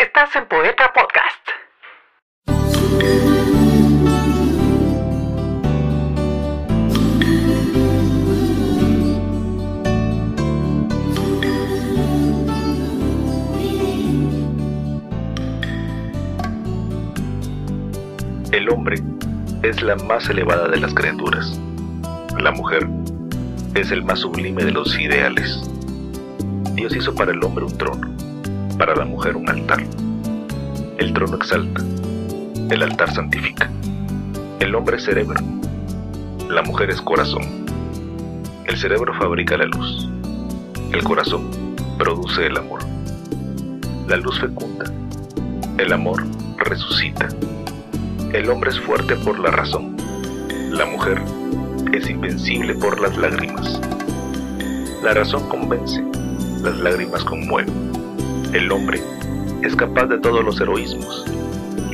Estás en Poeta Podcast. El hombre es la más elevada de las criaturas. La mujer es el más sublime de los ideales. Dios hizo para el hombre un trono, para la mujer un altar. El trono exalta, el altar santifica. El hombre es cerebro, la mujer es corazón. El cerebro fabrica la luz, el corazón produce el amor. La luz fecunda, el amor resucita. El hombre es fuerte por la razón, la mujer es invencible por las lágrimas. La razón convence, las lágrimas conmueven. El hombre es capaz de todos los heroísmos,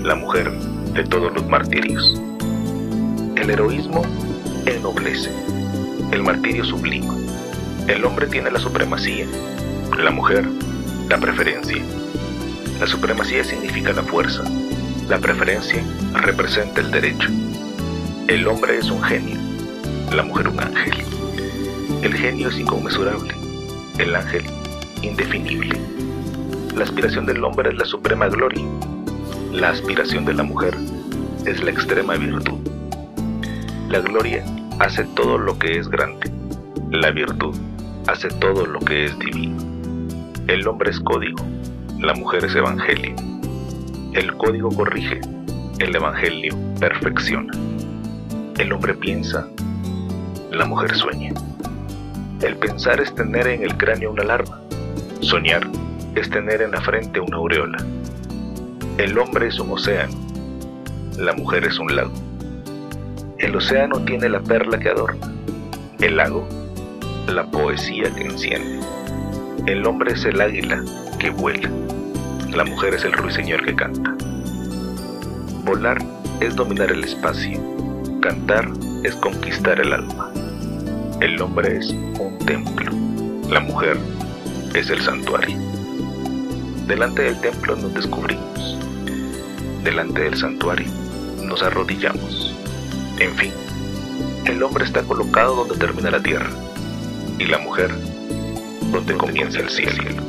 la mujer de todos los martirios. El heroísmo ennoblece, el martirio sublima. El hombre tiene la supremacía, la mujer la preferencia. La supremacía significa la fuerza, la preferencia representa el derecho. El hombre es un genio, la mujer un ángel. El genio es inconmensurable, el ángel indefinible. La aspiración del hombre es la suprema gloria, la aspiración de la mujer es la extrema virtud. La gloria hace todo lo que es grande, la virtud hace todo lo que es divino. El hombre es código, la mujer es evangelio. El código corrige, el Evangelio perfecciona. El hombre piensa, la mujer sueña. El pensar es tener en el cráneo una alarma. Soñar es tener en la frente una aureola. El hombre es un océano, la mujer es un lago. El océano tiene la perla que adorna, el lago la poesía que enciende. El hombre es el águila que vuela. La mujer es el ruiseñor que canta. Volar es dominar el espacio. Cantar es conquistar el alma. El hombre es un templo. La mujer es el santuario. Delante del templo nos descubrimos. Delante del santuario nos arrodillamos. En fin, el hombre está colocado donde termina la tierra y la mujer donde comienza el cielo.